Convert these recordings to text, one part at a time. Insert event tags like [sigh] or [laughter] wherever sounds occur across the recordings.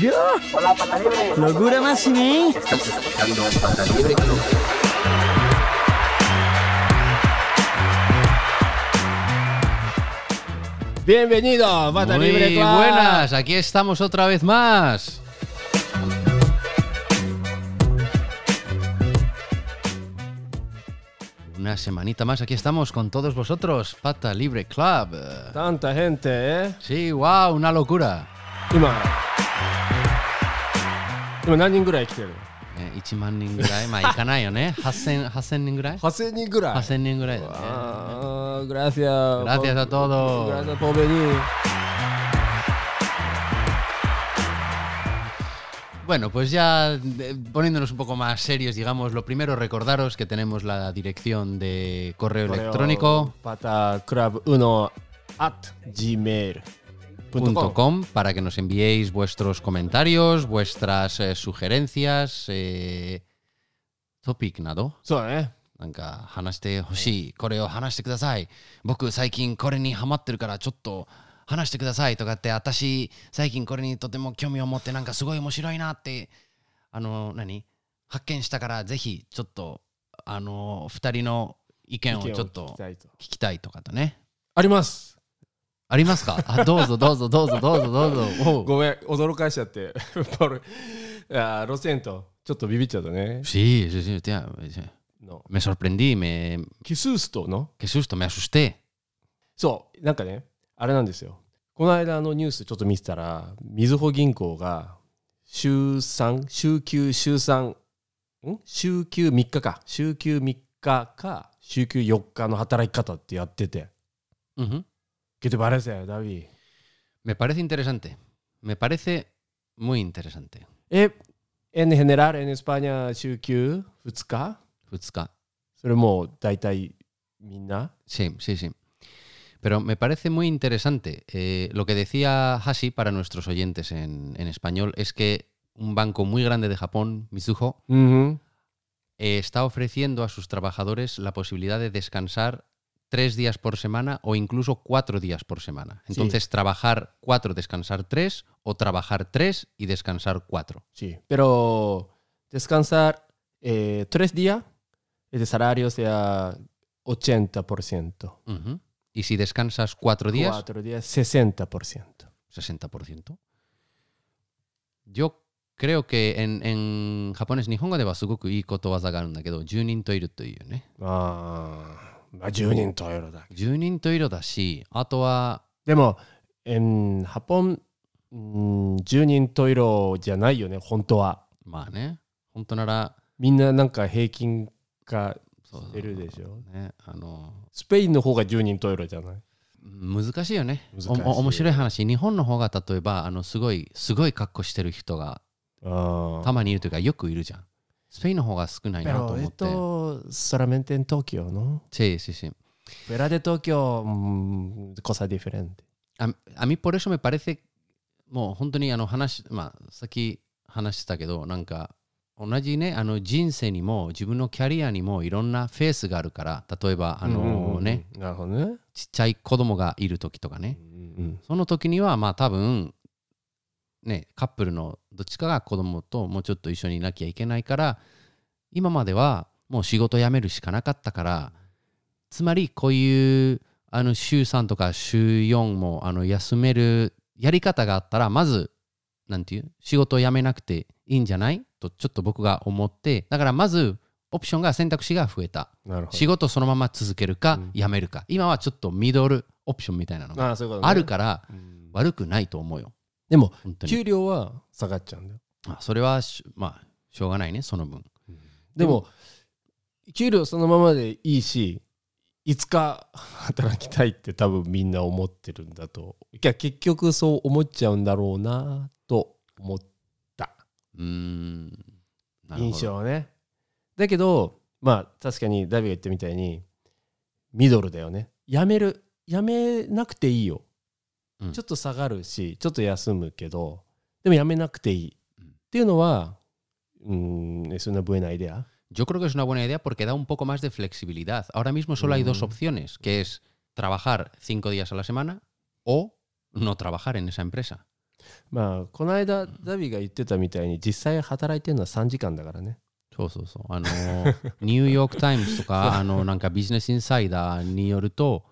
¡Yo! ¡Locura máxima! Estás escuchando Pata Libre Club. Bienvenido, Bata Muy Libre Club. buenas, aquí estamos otra vez más. Una semanita más, aquí estamos con todos vosotros, Pata Libre Club. Tanta gente, ¿eh? Sí, wow, una locura. 今、今何人ぐらい来てるえ1万人ぐらい、まあいかないよね。8000, 8000人ぐらい ?8000 人ぐらい。 ?8000 人ぐらいだね。あー gracias. Gracias a todos. Gracias por venir. Bueno, pues ya eh, poniéndonos un poco más serios, digamos, lo primero recordaros que tenemos la dirección de correo electrónico Pata Club 1 at gmail.com. .com para que nos enviéis vuestros comentarios, vuestras eh, sugerencias, eh, topic などそうだね。なんか話してほしい、これを話してください。僕最近これにハマってるからちょっと 話してくださいとかって、私最近これにとても興味を持ってなんかすごい面白いなって、あの、何発見したからぜひちょっと、あの、二人の意見をちょっと聞きたいとかとね。あります。ありますか？[laughs] あどうぞどうぞどうぞどうぞどうぞ。ごめん、驚かしちゃって。これいやロセント、ちょっとビビっちゃったね。Sí, sí, sí, tía, の me sorprendí, me. そう、なんかね、あれなんですよ。この間のニュースちょっと見てたら、みずほ銀行が週3、週休、週3、ん？週休3日か、週休3日か、週休4日の働き方ってやってて。うん、ん。ケテバレセ、ダビー。めパレセ interesante。めパレセ、もい interesante。え、エンヘネラル、エンスパニャ、週休2日 ?2 日。それも大体みんな？ Siempre, siempre. Pero me parece muy interesante. Eh, lo que decía Hashi para nuestros oyentes en, en español es que un banco muy grande de Japón, Mizuho, eh, está ofreciendo a sus trabajadores la posibilidad de descansar tres días por semana o incluso cuatro días por semana. Sí. Entonces, trabajar cuatro, descansar tres, o trabajar tres y descansar cuatro. Sí. Pero descansar eh, tres días, el salario sea 80%. Ujú. Y si descansas cuatro días, Cuatro días, 60%. 60%. Yo creo que en, en japonés, Nihongo de wa sugoku ii koto waza ga aru んだけど、10人といるというね。ああ、まあ10人といるだけ。10人といるだし、あとは、でも、en Japón、うん10人といるじゃないよね、本当は。まあね、本当なら、みんななんか平均化そうしてるでしょ？ね、あの、スペインの方が10人といるじゃない？難しいよね。面白い話。日本の方が例えば、あの、すごい、すごい格好してる人があたまにいるというか、よくいるじゃん。スペインの方が少ないなと Pero 思って。esto solamente en Tokio, ¿no? Sí, sí, sí. Fuera de Tokio, mm, cosa diferente. ああみ por eso me parece もう本当にあの話まあさっき話したけどなんか同じねあの人生にも自分のキャリアにもいろんなフェースがあるから例えばあのね。ちっちゃい子供がいる時とかね。うんうんその時にはまあ多分ねカップルのどっちかが子供ともうちょっと一緒にいなきゃいけないから今まではもう仕事辞めるしかなかったからつまりこういうあの週3とか週4もあの休めるやり方があったらまずなんていう？仕事を辞めなくていいんじゃない？とちょっと僕が思ってだからまずオプションが選択肢が増えた。仕事そのまま続けるか辞めるか。今はちょっとミドルオプションみたいなのがあ、るからうん。悪くないと思うよ。でも、給料は下がっちゃうんだよ。あそれはしまあしょうがないねその分。でも、給料そのままでいいし、いつか働きたいって多分みんな思ってるんだと。いや、結局そう思っちゃうんだろうなと思った。うーんなるほど印象ね。だけど、まあ確かにダビが言ったみたいに、ミドルだよね。やめる、やめなくていいよ。うんちょっと下がるし、ちょっと休むけど、でもやめなくていい。うんっていうのは、うん、es una buena idea. Yo creo que es una buena idea porque da un poco más de flexibilidad. Ahora mismo solo hay dos Mm. opciones, que es trabajar cinco días a la semana o no trabajar en esa empresa. まあこの間ダビが言ってたみたいに実際働いてるのは3時間だからねそうそうそう。あの、[laughs] ニューヨーク・タイムズとか、あの、なんかビジネスインサイダーによると、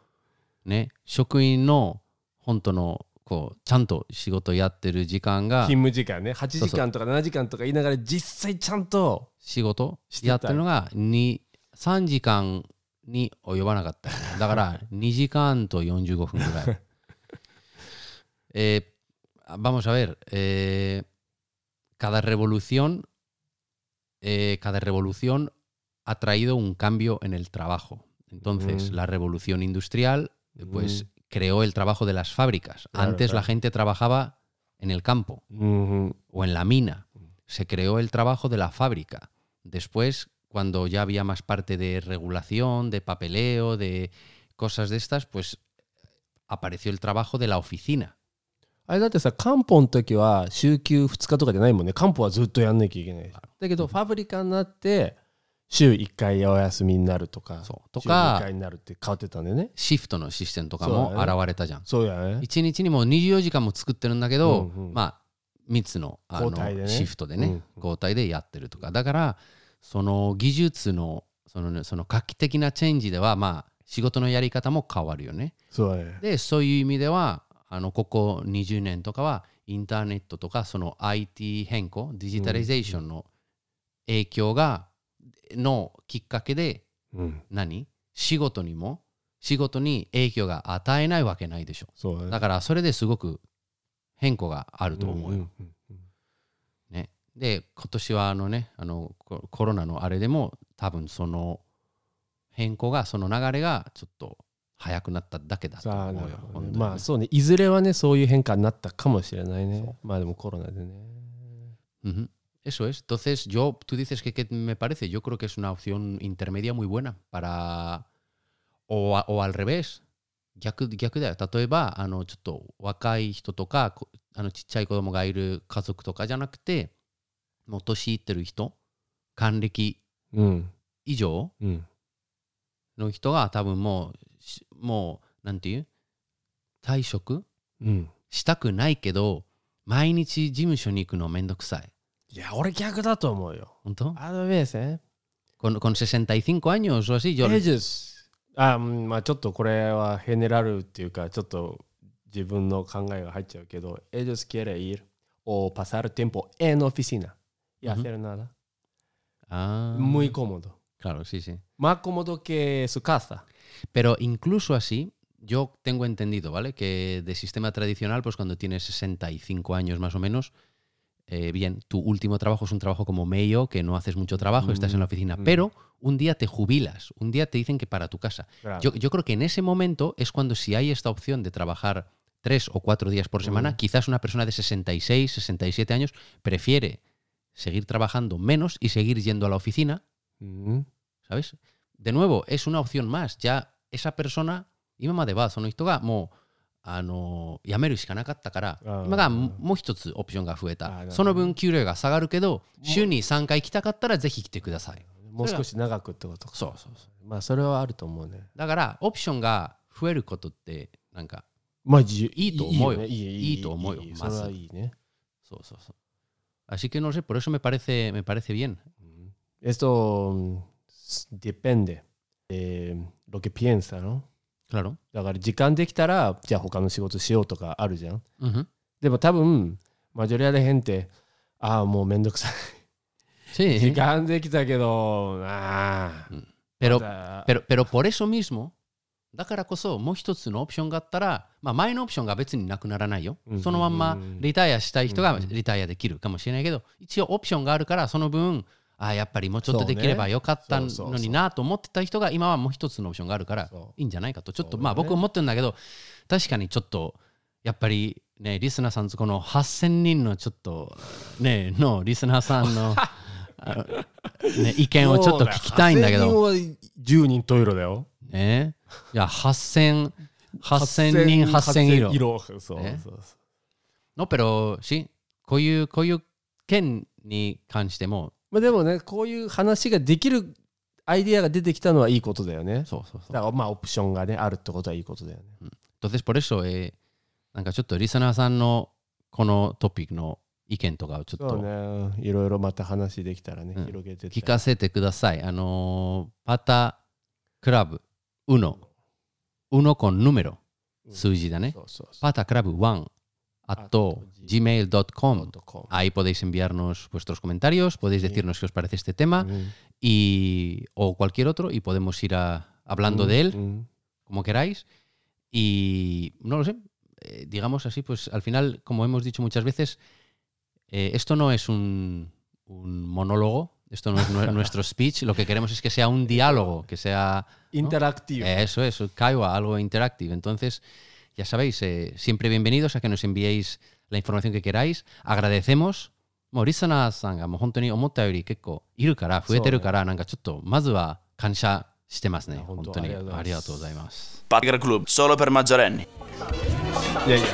ね、職員の本当の、こう、ちゃんと仕事やってる時間が、勤務時間ね8時間とか7時間とか言いながら実際ちゃんと仕事やってるのがに3時間に及ばなかった。だから2時間と45分ぐらい。[laughs] Eh, vamos a ver, eh, cada revolución, eh, cada revolución ha traído un cambio en el trabajo. Entonces, Mm. la revolución industrial, eh, pues, Mm. creó el trabajo de las fábricas. Claro, Antes la gente trabajaba en el campo o en la mina. Se creó el trabajo de la fábrica. Después, cuando ya había más parte de regulación, de papeleo, de cosas de estas, pues apareció el trabajo de la oficina. あれだってさ漢方の時は週休2日とかじゃないもんね。漢方はずっとやんなきゃいけない。だけどファブリカになって週1回お休みになるとかそう。と週か2回になるって変わってたんだよね。シフトのシステムとかも現れたじゃん。そうやね。一日にも24時間も作ってるんだけど、うんうん。まあ3つのあのね。シフトでね、うん。交代でやってるとか。だからその技術のその,、ね、その画期的なチェンジではまあ仕事のやり方も変わるよね。そうだね。でそういう意味ではあのここ20年とかはインターネットとかその IT 変更デジタリゼーションの影響が、のきっかけでうん。何？仕事にも仕事に影響が与えないわけないでしょ。だからそれですごく変更があると思うよ、ね、で今年はあのねあのココロナのあれでも多分その変更がその流れがちょっと早くなっただけだと思うよねねまあそうねいずれはねそういう変化になったかもしれないねまあでもコロナでね Ujú. Eso es. Entonces, yo, tú dices que, que me parece, yo creo que es una opción intermedia muy buena para. O, a- o al revés. 逆逆だよ。例えば、あの、ちょっと若い人とか、こあのちっちゃい子供がいる家族とかじゃなくて、もう年いってる人、還暦うん以上うんの人が多分もうし、もう、なんていう？退職？うん。したくないけど、毎日事務所に行くのめんどくさい。いや俺逆だと思うよ。本当？あのベースね。con, con 65 años o así, yo, あうんまあちょっとこれはヘネラルっていうかちょっと自分の考えが入っちゃうけど ellos quieren ir o pasar tiempo en oficina y hacer nada Ah, muy cómodo Claro, sí, sí. Más cómodo que su casa Pero incluso así, yo tengo entendido, ¿vale? Que de sistema tradicional, pues cuando tienes 65 años más o menos, eh, bien, tu último trabajo es un trabajo como medio, que no haces mucho trabajo, estás en la oficina, Mm. pero un día te jubilas, un día te dicen que para tu casa. Claro. Yo, yo creo que en ese momento es cuando si hay esta opción de trabajar tres o cuatro días por semana, Mm. quizás una persona de 66, 67 años prefiere seguir trabajando menos y seguir yendo a la oficina, ¿sabes? De nuevo, es una opción más. Ya esa persona、今まではその人がもう、あの辞めるしかなかったから今がももう一つオプションが増えたその分給料が下がるけど週に3回来たかったらぜひ来てくださいもう少し長くってことかそうそうそうまあそれはあると思うねだからオプションが増えることってなんかまあじいいと思うよいいと思うよまずいいねそうそうそう así que no sé por eso me parece me parece bien esto mm, depende de lo que piensa ¿no? claro. だから時間できたらじゃあ他の仕事しようとかあるじゃん。Ujú. でも多分マジョリアで変ってああもうめんどくさい。Sí. 時間できたけどああ pero また pero, pero por eso mismo だからこそもう一つのオプションがあったら、まあ、前のオプションが別になくならないよ、うんそのまんまうんリタイアしたい人がうんリタイアできるかもしれないけど、一応オプションがあるからその分あやっぱりもうちょっとできればよかったのになと思ってた人が今はもう一つのオプションがあるからいいんじゃないかとちょっとまあ僕思ってるんだけど確かにちょっとやっぱりねリスナーさんこの8000人のちょっとねのリスナーさんの [laughs] ね、意見をちょっと聞きたいんだけど。そうだ。よ8000人は10人トイレだよ。ね。いや8000 8000人8000ユーロそうそうね。そう No, pero sí, こういう、こういう件に関しても、まあでもねこういう話ができるアイディアが出てきたのはいいことだよねそうそうそう。だからまあオプションがねあるってことはいいことだよね Entonces, por eso, eh, なんかちょっとリスナーさんのこのトピックの意見とかをちょっとね。いろいろまた話できたらね、うん広げて聞かせてください。あのーパタクラブ1、1 con número、うん数字だね。そうそうそう。パタクラブ1 at gmail.com. com. Ahí podéis enviarnos vuestros comentarios, podéis decirnos qué os parece este tema y, o cualquier otro y podemos ir a- hablando de él como queráis. Y no lo sé, eh, digamos así, pues al final, como hemos dicho muchas veces, eh, esto no es un, un monólogo, esto no es nue- [laughs] nuestro speech, lo que queremos es que sea un diálogo, que sea Interactivo. eso, Kaiwa, algo interactivo. Entonces, ya sabéis, eh, siempre bienvenidos a que nos enviéis la información que queráis. Agradecemos. もうリスナーさんがもう本当に思ったより結構いるから増えてるからなんかちょっとまずは感謝してますね本当にありがとうございますありがとうございます Packer Club, solo per maggiorenni. いやいや、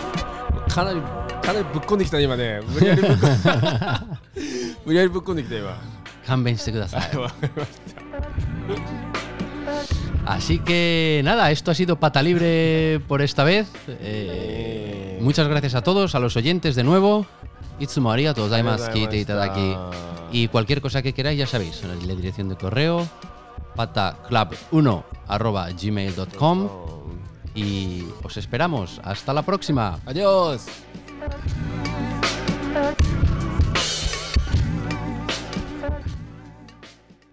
かなり、かなりぶっこんできたね今ね。無理やりぶっこん無理やりぶっこんできた今。勘弁してくださいわかりました。Así que nada, esto ha sido pata libre por esta vez. Eh, muchas gracias a todos, a los oyentes de nuevo. Itsumo arigato gozaimasu, kite itadaki. Y cualquier cosa que queráis, ya sabéis, la dirección de correo pataclub1 arroba gmail.com y os esperamos. Hasta la próxima. Adiós.